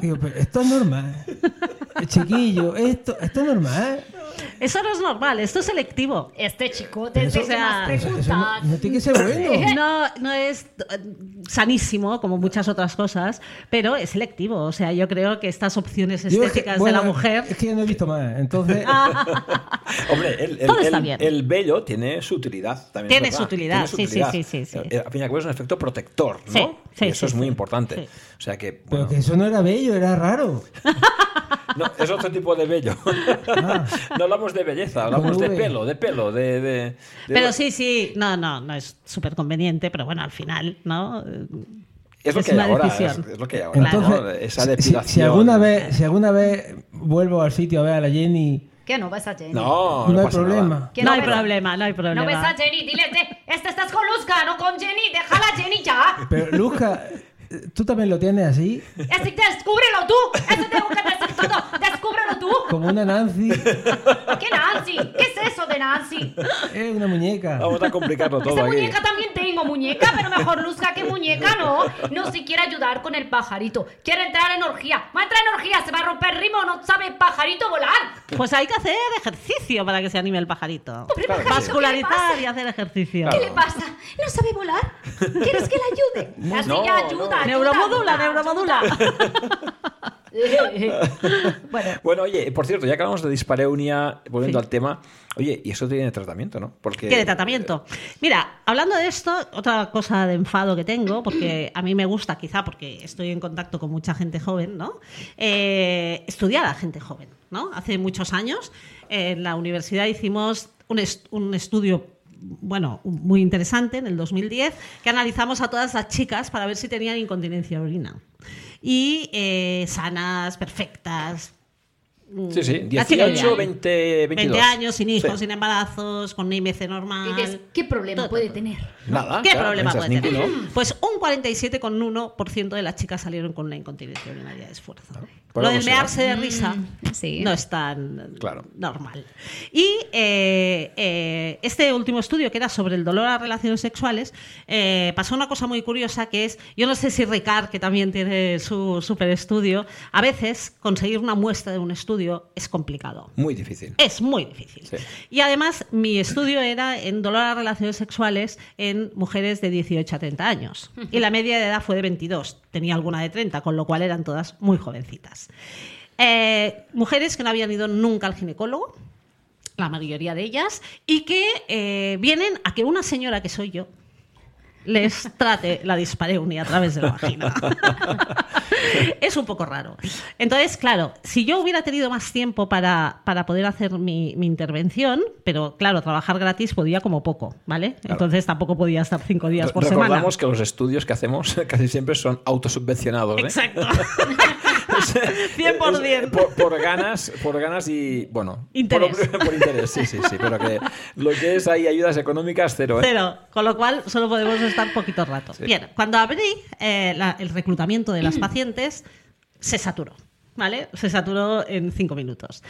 [SPEAKER 4] Digo, pero esto es normal. Chiquillo, esto, esto es normal.
[SPEAKER 5] Eso no es normal, esto es selectivo.
[SPEAKER 1] Este chico,
[SPEAKER 4] Pero
[SPEAKER 1] desde
[SPEAKER 5] eso- o sea,
[SPEAKER 1] más
[SPEAKER 4] Eso, eso
[SPEAKER 1] preguntas.
[SPEAKER 4] no, no tiene que ser bueno.
[SPEAKER 5] No, no es eh, sanísimo, como muchas otras cosas, pero es selectivo. O sea, yo creo que estas opciones
[SPEAKER 4] Yo es que-
[SPEAKER 5] estéticas
[SPEAKER 4] bueno,
[SPEAKER 5] de la mujer.
[SPEAKER 4] Es que yo no he visto más. Entonces,
[SPEAKER 2] Hombre, el, el,
[SPEAKER 5] Todo está bien.
[SPEAKER 2] el vello tiene su utilidad. También
[SPEAKER 5] Tiene su utilidad, sí, sí, sí, sí, sí.
[SPEAKER 2] Eh, Al fin y al cabo es un efecto protector, ¿no?
[SPEAKER 5] Sí, sí,
[SPEAKER 2] y eso
[SPEAKER 5] sí,
[SPEAKER 2] es muy
[SPEAKER 5] sí.
[SPEAKER 2] importante.
[SPEAKER 5] Sí.
[SPEAKER 2] O sea que,
[SPEAKER 4] pero
[SPEAKER 2] bueno,
[SPEAKER 4] que eso no era bello, era raro.
[SPEAKER 2] No, es otro tipo de vello.
[SPEAKER 4] Ah.
[SPEAKER 2] no hablamos de belleza, hablamos de pelo, de pelo, de... de- de-
[SPEAKER 5] Pero sí, sí, no, no, no es súper conveniente, pero bueno, al final, ¿no?
[SPEAKER 2] Es lo
[SPEAKER 5] es
[SPEAKER 2] que hay
[SPEAKER 5] una
[SPEAKER 2] ahora, es,
[SPEAKER 5] decisión.
[SPEAKER 2] es lo que hay ahora,
[SPEAKER 4] Entonces,
[SPEAKER 2] ¿no? Esa
[SPEAKER 4] si,
[SPEAKER 2] depilación.
[SPEAKER 4] si alguna vez, si alguna vez vuelvo al sitio a ver a la Jenny,
[SPEAKER 1] Que no ves a Jenny.
[SPEAKER 2] No,
[SPEAKER 4] no,
[SPEAKER 2] no,
[SPEAKER 4] hay problema.
[SPEAKER 5] no,
[SPEAKER 1] no
[SPEAKER 5] hay
[SPEAKER 1] ves-
[SPEAKER 5] problema, no hay problema.
[SPEAKER 1] No ves a Jenny, dile, este estás con Luzca, no con Jenny, déjala Jenny ya.
[SPEAKER 4] Pero Luzca, ¿tú también lo tienes así?
[SPEAKER 1] Este, descúbrelo tú, eso tengo que decir todo, descúbrelo tú.
[SPEAKER 4] Como una Nancy.
[SPEAKER 1] ¿Qué Nancy? ¿Qué es eso de Nancy?
[SPEAKER 4] Es una muñeca.
[SPEAKER 2] Vamos a complicarlo todo
[SPEAKER 1] Esa
[SPEAKER 2] aquí.
[SPEAKER 1] muñeca también tengo muñeca, pero mejor Luzca que muñeca, no. No se quiere ayudar con el pajarito. Quiere entrar en orgía. Va a entrar en orgía, se va a romper el ritmo, no sabe el pajarito volar.
[SPEAKER 5] Pues hay que hacer ejercicio para que se anime el pajarito.
[SPEAKER 2] Claro que
[SPEAKER 1] pajarito,
[SPEAKER 2] sí.
[SPEAKER 1] ¿qué le
[SPEAKER 5] Vascularizar y hacer ejercicio.
[SPEAKER 1] ¿Qué le pasa? ¿No sabe volar? ¿Quieres que le ayude? Así
[SPEAKER 2] No,
[SPEAKER 1] ya
[SPEAKER 2] no.
[SPEAKER 1] ayuda, ayuda,
[SPEAKER 5] Neuromodula,
[SPEAKER 1] ayuda,
[SPEAKER 5] neuromodula.
[SPEAKER 3] bueno,
[SPEAKER 2] Bueno, oye, por cierto, ya que hablamos de dispareunia, volviendo al tema, oye, y eso tiene tratamiento, ¿no? Porque
[SPEAKER 5] ¿Qué de tratamiento? Mira, hablando de esto, otra cosa de enfado que tengo, porque a mí me gusta, quizá porque estoy en contacto con mucha gente joven, ¿no? Eh, estudiar a gente joven, ¿no? Hace muchos años en la universidad hicimos un, est- un estudio bueno, muy interesante en el 2010, que analizamos a todas las chicas para ver si tenían incontinencia de orina. Y eh, sanas, perfectas,
[SPEAKER 2] Sí, sí,
[SPEAKER 5] La chica
[SPEAKER 2] 18,
[SPEAKER 5] ideal.
[SPEAKER 2] 20, 22.
[SPEAKER 5] 20 años, sin hijos,
[SPEAKER 2] Sí.
[SPEAKER 5] sin embarazos, con IMC normal.
[SPEAKER 3] dices, ¿qué problema
[SPEAKER 5] Todo,
[SPEAKER 3] puede
[SPEAKER 5] todo.
[SPEAKER 3] tener?
[SPEAKER 2] Nada.
[SPEAKER 5] ¿Qué
[SPEAKER 2] claro,
[SPEAKER 5] problema puede tener?
[SPEAKER 2] ninguno.
[SPEAKER 5] Pues un 47,1% de las chicas salieron con una incontinencia urinaria de esfuerzo.
[SPEAKER 2] por
[SPEAKER 5] Lo del mearse de risa
[SPEAKER 3] sí.
[SPEAKER 5] no es tan
[SPEAKER 2] Claro.
[SPEAKER 5] normal. Y eh, eh, este último estudio, que era sobre el dolor a relaciones sexuales, eh, pasó una cosa muy curiosa que es, yo no sé si Ricard, que también tiene su super estudio, a veces conseguir una muestra de un estudio es complicado.
[SPEAKER 2] Muy difícil.
[SPEAKER 5] Es muy difícil.
[SPEAKER 2] Sí.
[SPEAKER 5] Y además, mi estudio era en dolor a relaciones sexuales en mujeres de 18 a 30 años. Y la media de edad fue de 22. Tenía alguna de 30, con lo cual eran todas muy jovencitas. Eh, mujeres que no habían ido nunca al ginecólogo, la mayoría de ellas, y que eh, vienen a que una señora que soy yo les trate la dispareunia a través de la vagina. es un poco raro. Entonces, claro, si yo hubiera tenido más tiempo para, para poder hacer mi, mi intervención, pero claro, trabajar gratis podía como poco, ¿vale? Entonces tampoco podía estar cinco días por semana.
[SPEAKER 2] Recordamos que los estudios que hacemos casi siempre son autosubvencionados. ¿eh?
[SPEAKER 5] Exacto.
[SPEAKER 2] Es-
[SPEAKER 5] 100%.
[SPEAKER 2] Por, por ganas, por ganas y, bueno...
[SPEAKER 5] Interés.
[SPEAKER 2] Por, por interés, sí, sí, sí. Pero que lo que es ahí ayudas económicas, cero, ¿eh?
[SPEAKER 5] Cero, con lo cual solo podemos estar poquito rato. Bien, cuando abrí eh, la- el reclutamiento de las pacientes, se saturó. ¿Vale? Se saturó en cinco minutos.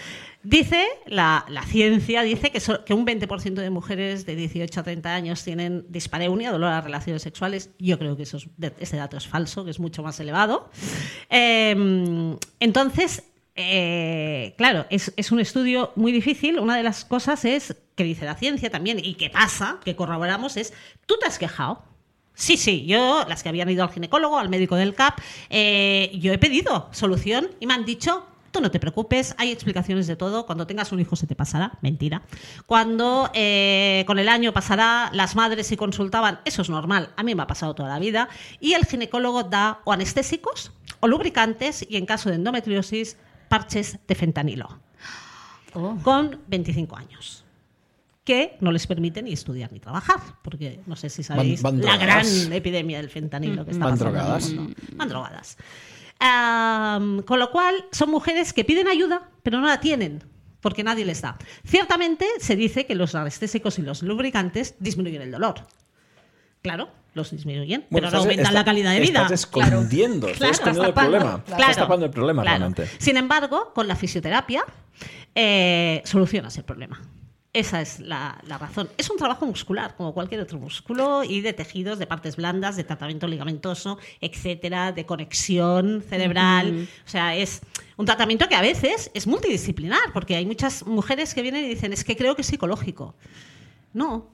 [SPEAKER 5] Dice, la, la ciencia dice que, so- que un 20% de mujeres de 18 a 30 años tienen dispareunia, dolor a relaciones sexuales. Yo creo que eso es- ese dato es falso, que es mucho más elevado. Eh, entonces, eh, claro, es, es un estudio muy difícil. Una de las cosas es que dice la ciencia también y que pasa, que corroboramos, es, ¿tú te has quejado? Sí, sí, yo, las que habían ido al ginecólogo, al médico del CAP, eh, yo he pedido solución y me han dicho, tú no te preocupes, hay explicaciones de todo, cuando tengas un hijo se te pasará, mentira. Cuando eh, con el año pasará, las madres si consultaban, eso es normal, a mí me ha pasado toda la vida, y el ginecólogo da o anestésicos o lubricantes y en caso de endometriosis, parches de fentanilo,
[SPEAKER 3] Oh.
[SPEAKER 5] con 25 años que no les permite ni estudiar ni trabajar, porque no sé si sabéis
[SPEAKER 2] van
[SPEAKER 5] la gran
[SPEAKER 2] drogadas.
[SPEAKER 5] epidemia del fentanilo que está
[SPEAKER 2] Van
[SPEAKER 5] pasando en el
[SPEAKER 2] drogadas.
[SPEAKER 5] mundo. Van drogadas. Con lo cual, son mujeres que piden ayuda, pero no la tienen, porque nadie les da. Ciertamente se dice que los anestésicos y los lubricantes disminuyen el dolor. Claro, los disminuyen, pero no aumentan
[SPEAKER 2] está-
[SPEAKER 5] la calidad de vida.
[SPEAKER 2] Estás escondiendo,
[SPEAKER 5] Claro.
[SPEAKER 2] estás escondiendo el problema.
[SPEAKER 3] claro.
[SPEAKER 2] Estás tapando el problema
[SPEAKER 5] claro.
[SPEAKER 2] realmente.
[SPEAKER 5] Sin embargo, con la fisioterapia eh, solucionas el problema. Esa es la, la razón. Es un trabajo muscular, como cualquier otro músculo, y de tejidos, de partes blandas, de tratamiento ligamentoso, etcétera, de conexión cerebral. O sea, es un tratamiento que a veces es multidisciplinar, porque hay muchas mujeres que vienen y dicen, es que creo que es psicológico. No,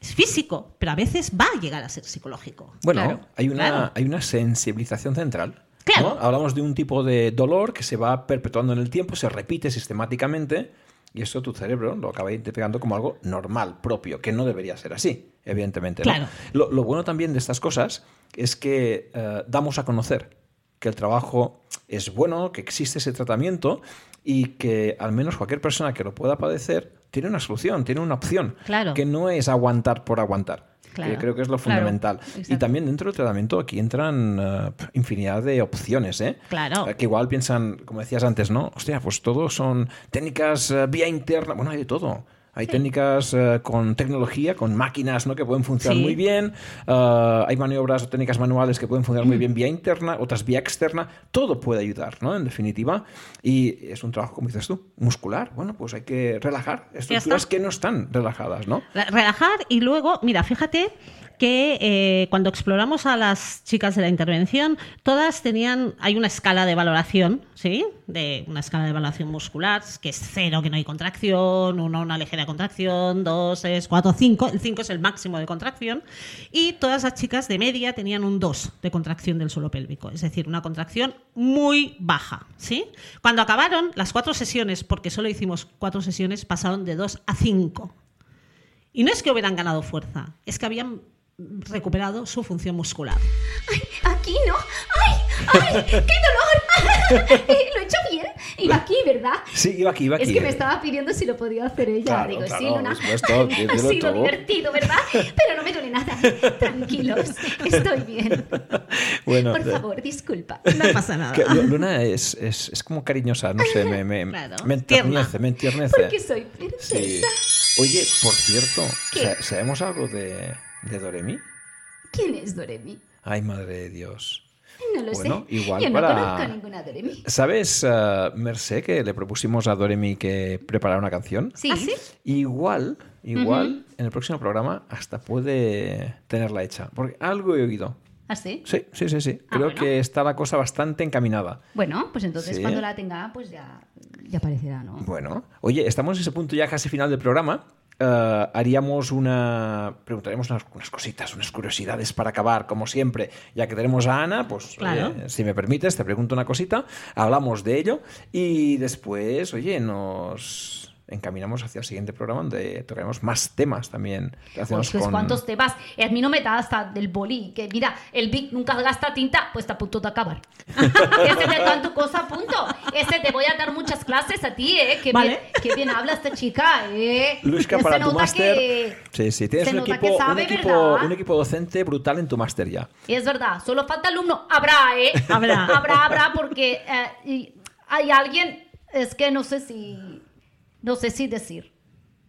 [SPEAKER 5] es físico, pero a veces va a llegar a ser psicológico.
[SPEAKER 2] Bueno,
[SPEAKER 3] Claro,
[SPEAKER 2] hay, una,
[SPEAKER 5] claro.
[SPEAKER 2] hay una sensibilización central.
[SPEAKER 5] Claro.
[SPEAKER 2] ¿no? Hablamos de un tipo de dolor que se va perpetuando en el tiempo, se repite sistemáticamente y eso tu cerebro lo acaba identificando como algo normal, propio, que no debería ser así, evidentemente. ¿no?
[SPEAKER 5] Claro.
[SPEAKER 2] Lo, lo bueno también de estas cosas es que eh, damos a conocer que el trabajo es bueno, que existe ese tratamiento y que al menos cualquier persona que lo pueda padecer tiene una solución, tiene una opción,
[SPEAKER 5] Claro.
[SPEAKER 2] que no es aguantar por aguantar.
[SPEAKER 5] Claro.
[SPEAKER 2] Que creo que es lo
[SPEAKER 3] Claro,
[SPEAKER 2] fundamental. Y también dentro del tratamiento aquí entran eh, infinidad de opciones, ¿eh?
[SPEAKER 5] Claro.
[SPEAKER 2] Eh, Que igual piensan, como decías antes, ¿no? Hostia, pues todo son técnicas eh, vía interna. Bueno, hay de todo. Hay técnicas eh, con tecnología, con máquinas ¿no? que pueden funcionar
[SPEAKER 5] Sí.
[SPEAKER 2] muy bien. Eh, hay maniobras o técnicas manuales que pueden funcionar muy bien vía interna, otras vía externa. Todo puede ayudar, ¿no? En definitiva. Y es un trabajo, como dices tú, muscular. Bueno, pues hay que relajar estructuras que no están relajadas, ¿no?
[SPEAKER 5] Re- Relajar y luego, mira, fíjate que eh, cuando exploramos a las chicas de la intervención, todas tenían, hay una escala de valoración, ¿sí? De una escala de valoración muscular, que es cero, que no hay contracción, uno, una ligera contracción, dos, es cuatro, cinco, el cinco es el máximo de contracción, y todas las chicas de media tenían un 2 de contracción del suelo pélvico, es decir, una contracción muy baja, ¿sí? Cuando acabaron las cuatro sesiones, porque solo hicimos cuatro sesiones, pasaron de 2 a 5. Y no es que hubieran ganado fuerza, es que habían recuperado su función muscular.
[SPEAKER 3] Ay, aquí no. ¡Ay! ¡Ay! ¡Qué dolor! Eh, Lo he hecho bien. Iba aquí, ¿verdad?
[SPEAKER 2] Sí, iba aquí, iba aquí.
[SPEAKER 3] Es que me estaba pidiendo si lo podía hacer ella.
[SPEAKER 2] Claro,
[SPEAKER 3] Digo,
[SPEAKER 2] claro,
[SPEAKER 3] sí, Luna.
[SPEAKER 2] supuesto,
[SPEAKER 3] ha sido
[SPEAKER 2] tú.
[SPEAKER 3] divertido, ¿verdad? Pero no me duele nada. Tranquilos, estoy bien.
[SPEAKER 2] Bueno,
[SPEAKER 3] Por
[SPEAKER 2] eh,
[SPEAKER 3] favor, disculpa.
[SPEAKER 5] No pasa nada.
[SPEAKER 2] que Lu- Luna es, es, es como cariñosa, no sé, me, me,
[SPEAKER 5] Claro,
[SPEAKER 2] me
[SPEAKER 5] tierna.
[SPEAKER 2] enternece, me entiernece.
[SPEAKER 3] Porque soy
[SPEAKER 2] Sí.
[SPEAKER 3] princesa.
[SPEAKER 2] Oye, por cierto, ¿sabemos algo de, de Doremi?
[SPEAKER 3] ¿Quién es Doremi?
[SPEAKER 2] Ay, madre de Dios.
[SPEAKER 3] No lo
[SPEAKER 2] Bueno,
[SPEAKER 3] sé.
[SPEAKER 2] igual
[SPEAKER 3] Yo no
[SPEAKER 2] para-
[SPEAKER 3] conozco a ninguna Doremi.
[SPEAKER 2] ¿Sabes, Mercé, que le propusimos a Doremi que preparara una canción?
[SPEAKER 3] Sí.
[SPEAKER 5] ¿Ah, sí?
[SPEAKER 2] Igual, igual, en el próximo programa hasta puede tenerla hecha. Porque algo he oído.
[SPEAKER 3] ¿Ah, sí?
[SPEAKER 2] Sí, sí, sí, sí.
[SPEAKER 3] Ah,
[SPEAKER 2] Creo
[SPEAKER 3] bueno.
[SPEAKER 2] que está la cosa bastante encaminada.
[SPEAKER 3] Bueno, pues entonces
[SPEAKER 2] Sí.
[SPEAKER 3] cuando la tenga, pues ya, ya aparecerá, ¿no?
[SPEAKER 2] Bueno, oye, estamos en ese punto ya casi final del programa. Eh, haríamos una. Preguntaremos unas, unas cositas, unas curiosidades para acabar, como siempre. Ya que tenemos a Ana, pues,
[SPEAKER 5] Claro.
[SPEAKER 2] oye, si me permites, te pregunto una cosita, hablamos de ello y después, oye, nos encaminamos hacia el siguiente programa donde tocaremos más temas también
[SPEAKER 3] Pues
[SPEAKER 2] con.
[SPEAKER 3] cuántos temas. Eh, A mí no me da hasta del boli. Que mira, el Vic nunca gasta tinta, pues está a punto de acabar. Ese de tanto cosa a punto. Ese te voy a dar muchas clases a ti, ¿eh? Que
[SPEAKER 5] Vale.
[SPEAKER 3] bien, qué bien habla esta chica, ¿eh?
[SPEAKER 2] Luisca, para
[SPEAKER 3] se
[SPEAKER 2] tu
[SPEAKER 3] nota
[SPEAKER 2] máster.
[SPEAKER 3] que-
[SPEAKER 2] Sí, sí, tienes un equipo,
[SPEAKER 3] sabe,
[SPEAKER 2] un, equipo, un equipo docente brutal en tu máster ya.
[SPEAKER 3] Es verdad, solo falta alumno. Habrá, ¿eh?
[SPEAKER 5] Habrá.
[SPEAKER 3] Habrá, habrá, porque eh, y hay alguien, es que no sé si, no sé si decir.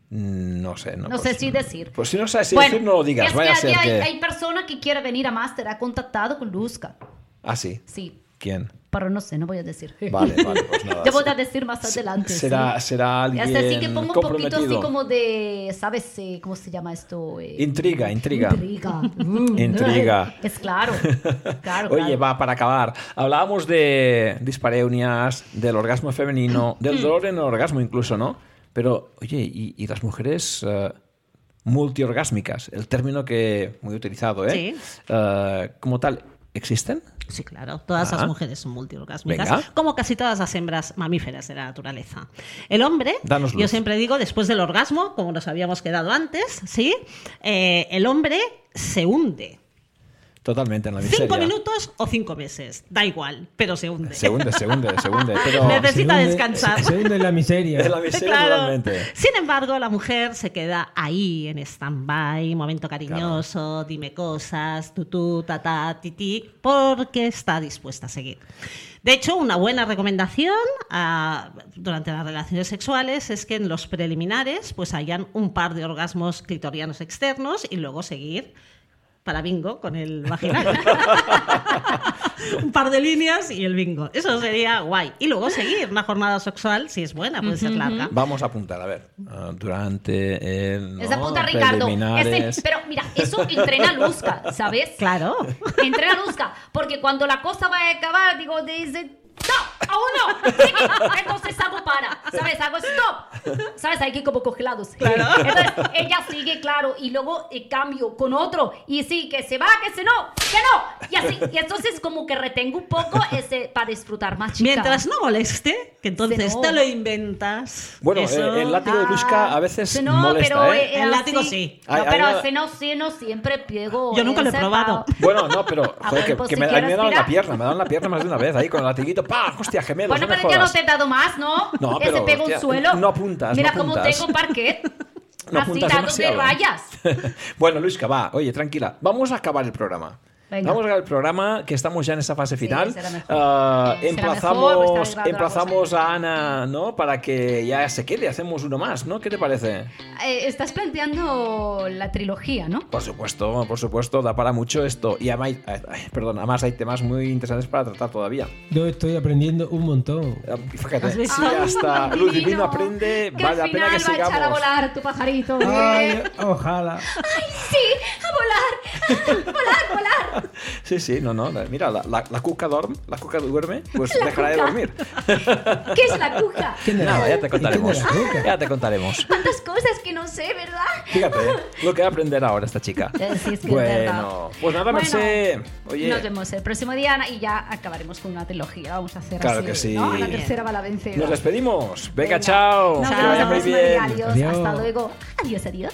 [SPEAKER 2] Mm, No sé, no.
[SPEAKER 3] No sé si decir.
[SPEAKER 2] Pues si no sabes si
[SPEAKER 3] Bueno,
[SPEAKER 2] decir, no lo digas.
[SPEAKER 3] es
[SPEAKER 2] Vaya a ser
[SPEAKER 3] hay,
[SPEAKER 2] que.
[SPEAKER 3] hay persona que quiere venir a máster, ha contactado con Luzca.
[SPEAKER 2] Ah, sí.
[SPEAKER 3] Sí,
[SPEAKER 2] ¿Quién?
[SPEAKER 3] pero no sé, no voy a decir.
[SPEAKER 2] Vale, vale, pues nada.
[SPEAKER 3] Te voy a decir más adelante.
[SPEAKER 2] Será,
[SPEAKER 3] sí.
[SPEAKER 2] será alguien
[SPEAKER 3] Es así que pongo un poquito así como de, ¿sabes eh, cómo se llama esto? Eh,
[SPEAKER 2] Intriga, intriga.
[SPEAKER 3] Intriga. Mm.
[SPEAKER 2] Intriga.
[SPEAKER 3] Es claro. claro
[SPEAKER 2] Oye,
[SPEAKER 3] claro.
[SPEAKER 2] va, para acabar. Hablábamos de dispareunias, del orgasmo femenino,
[SPEAKER 3] Mm.
[SPEAKER 2] del dolor en el orgasmo incluso, ¿no? Pero, oye, ¿y, y las mujeres eh, multiorgásmicas? El término que muy utilizado, ¿eh?
[SPEAKER 5] Sí.
[SPEAKER 2] Eh, como tal, ¿existen?
[SPEAKER 5] Sí, claro. Todas
[SPEAKER 2] Ah.
[SPEAKER 5] las mujeres son multiorgásmicas,
[SPEAKER 2] Venga.
[SPEAKER 5] como casi todas las hembras mamíferas de la naturaleza. El hombre,
[SPEAKER 2] Danos luz.
[SPEAKER 5] yo siempre digo, después del orgasmo, como nos habíamos quedado antes, ¿sí? Eh, el hombre se hunde.
[SPEAKER 2] Totalmente, en la miseria.
[SPEAKER 5] Cinco minutos o cinco meses, da igual, pero se hunde.
[SPEAKER 2] Se hunde, se hunde, se hunde. Pero
[SPEAKER 5] Necesita
[SPEAKER 4] Se hunde-
[SPEAKER 5] descansar.
[SPEAKER 4] Se hunde en la miseria.
[SPEAKER 2] en la miseria
[SPEAKER 5] Claro.
[SPEAKER 2] totalmente.
[SPEAKER 5] Sin embargo, la mujer se queda ahí en stand-by, momento cariñoso, dime cosas, tutú, tatá, tití, porque está dispuesta a seguir. De hecho, una buena recomendación ah, durante las relaciones sexuales es que en los preliminares pues hayan un par de orgasmos clitorianos externos y luego seguir para bingo con el vaginal. un par de líneas y el bingo. Eso sería guay. Y luego seguir una jornada sexual, si es buena, puede ser larga.
[SPEAKER 2] Vamos a apuntar, a ver. ah, durante el.
[SPEAKER 3] Es apunta Ricardo. pero mira, eso entrena Luzca, ¿sabes?
[SPEAKER 5] Claro.
[SPEAKER 3] Entrena Luzca. Porque cuando la cosa va a acabar, digo, dice. ¡No! ¡Aún no! Sí, Entonces hago para, ¿sabes? Hago stop. ¿Sabes? Hay que como congelados. Entonces ella sigue, claro, y luego eh, cambio con otro. Y sí, que se va, que se no, que no. Y así. Y entonces como que retengo un poco ese para disfrutar más, chica.
[SPEAKER 5] Mientras no moleste, que entonces
[SPEAKER 3] no.
[SPEAKER 5] te lo inventas.
[SPEAKER 2] Bueno,
[SPEAKER 5] Eso-
[SPEAKER 2] eh, el látigo de Luisca a veces
[SPEAKER 3] no,
[SPEAKER 2] molesta,
[SPEAKER 3] pero,
[SPEAKER 2] ¿eh?
[SPEAKER 3] eh,
[SPEAKER 5] El látigo sí.
[SPEAKER 3] No,
[SPEAKER 2] Hay-
[SPEAKER 3] pero
[SPEAKER 2] hay una-
[SPEAKER 3] ese no, sí, no siempre pego.
[SPEAKER 5] Yo nunca lo he probado.
[SPEAKER 3] pa-
[SPEAKER 2] Bueno, no, pero
[SPEAKER 3] Ah,
[SPEAKER 2] joder,
[SPEAKER 3] bueno,
[SPEAKER 2] que,
[SPEAKER 3] pues
[SPEAKER 2] que
[SPEAKER 3] si
[SPEAKER 2] me, a mí me en la pierna, me en la pierna más de una vez ahí con el latiguito, ¡pa! ¡Hostia, gemelos!
[SPEAKER 3] Bueno,
[SPEAKER 2] no me
[SPEAKER 3] pero yo no te he dado más, ¿no?
[SPEAKER 2] No,
[SPEAKER 3] Ese
[SPEAKER 2] pero,
[SPEAKER 3] pego
[SPEAKER 2] hostia,
[SPEAKER 3] un suelo.
[SPEAKER 2] no apuntas,
[SPEAKER 3] Mira
[SPEAKER 2] no
[SPEAKER 3] cómo
[SPEAKER 2] apuntas.
[SPEAKER 3] tengo parquet.
[SPEAKER 2] No
[SPEAKER 3] Así rayas.
[SPEAKER 2] bueno, Luisca, va, oye, tranquila. Vamos a acabar el programa.
[SPEAKER 3] Venga.
[SPEAKER 2] Vamos a el programa, que estamos ya en esa fase final.
[SPEAKER 3] será mejor.
[SPEAKER 2] Ah,
[SPEAKER 3] Será
[SPEAKER 2] emplazamos
[SPEAKER 3] mejor,
[SPEAKER 2] emplazamos a Ana, ¿no? Para que ya se quede, hacemos uno más, ¿no? ¿Qué te parece?
[SPEAKER 3] Eh, estás planteando la trilogía, ¿no?
[SPEAKER 2] Por supuesto, por supuesto, da para mucho esto. Y además, ay, ay, perdón, además hay temas muy interesantes para tratar todavía.
[SPEAKER 4] Yo estoy aprendiendo un montón.
[SPEAKER 2] Ah, Fíjate, si hasta
[SPEAKER 3] Ay,
[SPEAKER 2] Luz Divino
[SPEAKER 3] divino.
[SPEAKER 2] aprende,
[SPEAKER 3] Que
[SPEAKER 2] vale
[SPEAKER 3] al
[SPEAKER 2] la pena que
[SPEAKER 3] va a echar a volar tu pajarito. ¿eh?
[SPEAKER 4] Ay, ojalá.
[SPEAKER 3] ¡Ay, sí! ¡A volar!
[SPEAKER 2] Sí, sí, no, no. Mira, la, la, la cuca dorm, la cuca duerme, pues dejará de
[SPEAKER 3] cuca.
[SPEAKER 2] dormir.
[SPEAKER 3] ¿Qué es la cuca?
[SPEAKER 2] Nada, ya te contaremos. Ya te contaremos.
[SPEAKER 3] Tantas cosas que no sé, ¿verdad?
[SPEAKER 2] Fíjate, lo que va a aprender ahora esta chica.
[SPEAKER 3] Eh, sí, es que es
[SPEAKER 2] bueno, pues nada,
[SPEAKER 3] Bueno,
[SPEAKER 2] Mercé. Oye,
[SPEAKER 3] Nos vemos el próximo día Ana, y ya acabaremos con una trilogía. Vamos a hacer
[SPEAKER 2] Claro
[SPEAKER 3] así,
[SPEAKER 2] que sí.
[SPEAKER 3] ¿no? La tercera va la vencida.
[SPEAKER 2] nos despedimos. Venga,
[SPEAKER 3] Venga.
[SPEAKER 2] chao.
[SPEAKER 3] Nos
[SPEAKER 2] que
[SPEAKER 3] vemos
[SPEAKER 2] muy
[SPEAKER 3] próximo día.
[SPEAKER 2] bien.
[SPEAKER 3] Adiós.
[SPEAKER 4] Adiós.
[SPEAKER 3] Hasta luego. Adiós, adiós.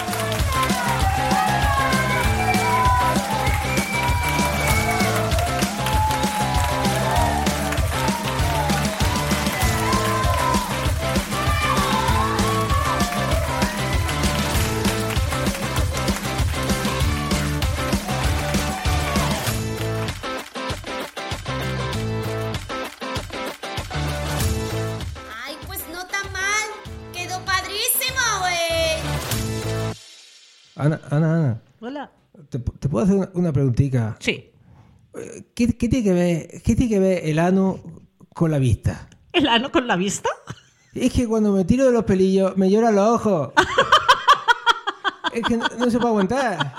[SPEAKER 4] Ana, Ana, Ana.
[SPEAKER 5] Hola.
[SPEAKER 4] ¿Te, te puedo hacer una, una preguntita?
[SPEAKER 5] Sí.
[SPEAKER 4] ¿Qué, qué tiene que ver, ¿Qué tiene que ver el ano con la vista?
[SPEAKER 5] ¿El ano con la vista?
[SPEAKER 4] Es que cuando me tiro de los pelillos me lloran los ojos. es que no, no se puede aguantar.